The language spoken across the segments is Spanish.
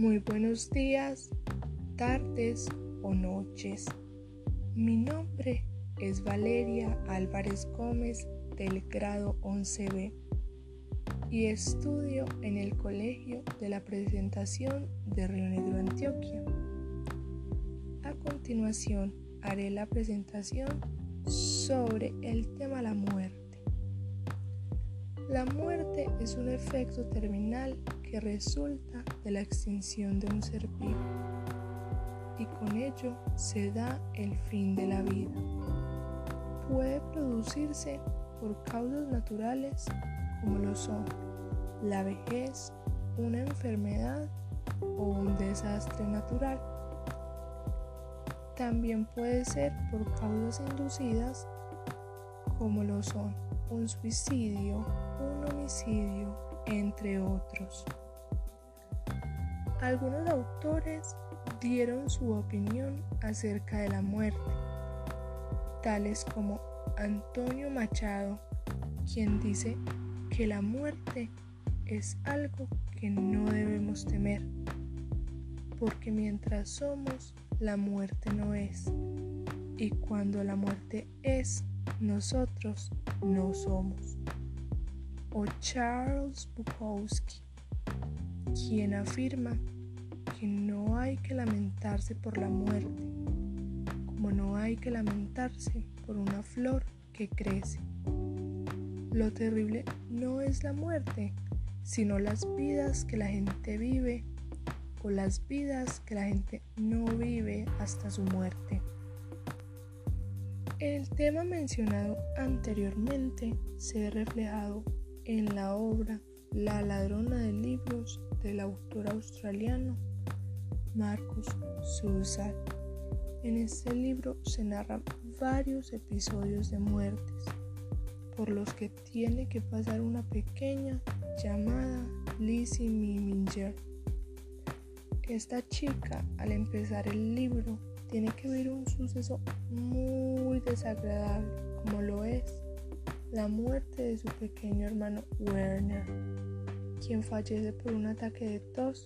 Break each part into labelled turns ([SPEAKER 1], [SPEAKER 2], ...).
[SPEAKER 1] Buenos días, tardes o noches. Mi nombre es Valeria Álvarez Gómez del grado 11B y estudio en el Colegio de la Presentación de Río Negro, Antioquia. A continuación haré la presentación sobre el tema la muerte. La muerte es un efecto terminal que resulta de la extinción de un ser vivo y con ello se da el fin de la vida. Puede producirse por causas naturales como lo son la vejez, una enfermedad o un desastre natural. También puede ser por causas inducidas como lo son un suicidio, un homicidio, entre otros. Algunos autores dieron su opinión acerca de la muerte, tales como Antonio Machado, quien dice que la muerte es algo que no debemos temer, porque mientras somos, la muerte no es, y cuando la muerte es, nosotros no somos. O Charles Bukowski, quien afirma que no hay que lamentarse por la muerte, como no hay que lamentarse por una flor que crece. Lo terrible no es la muerte, sino las vidas que la gente vive o las vidas que la gente no vive hasta su muerte. El tema mencionado anteriormente se ha reflejado en la obra La ladrona de libros del autor australiano Marcus Susat. En este libro se narran varios episodios de muertes por los que tiene que pasar una pequeña llamada Lizzie Miminger. Esta chica al empezar el libro tiene que ver un suceso muy desagradable como lo es la muerte de su pequeño hermano Werner, quien fallece por un ataque de tos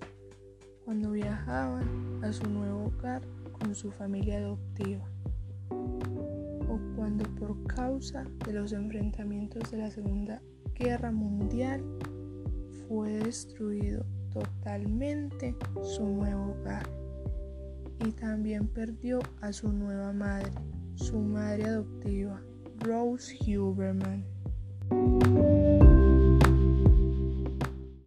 [SPEAKER 1] cuando viajaban a su nuevo hogar con su familia adoptiva o cuando por causa de los enfrentamientos de la Segunda Guerra Mundial fue destruido totalmente su nuevo hogar también perdió a su nueva madre, su madre adoptiva, Rose Huberman.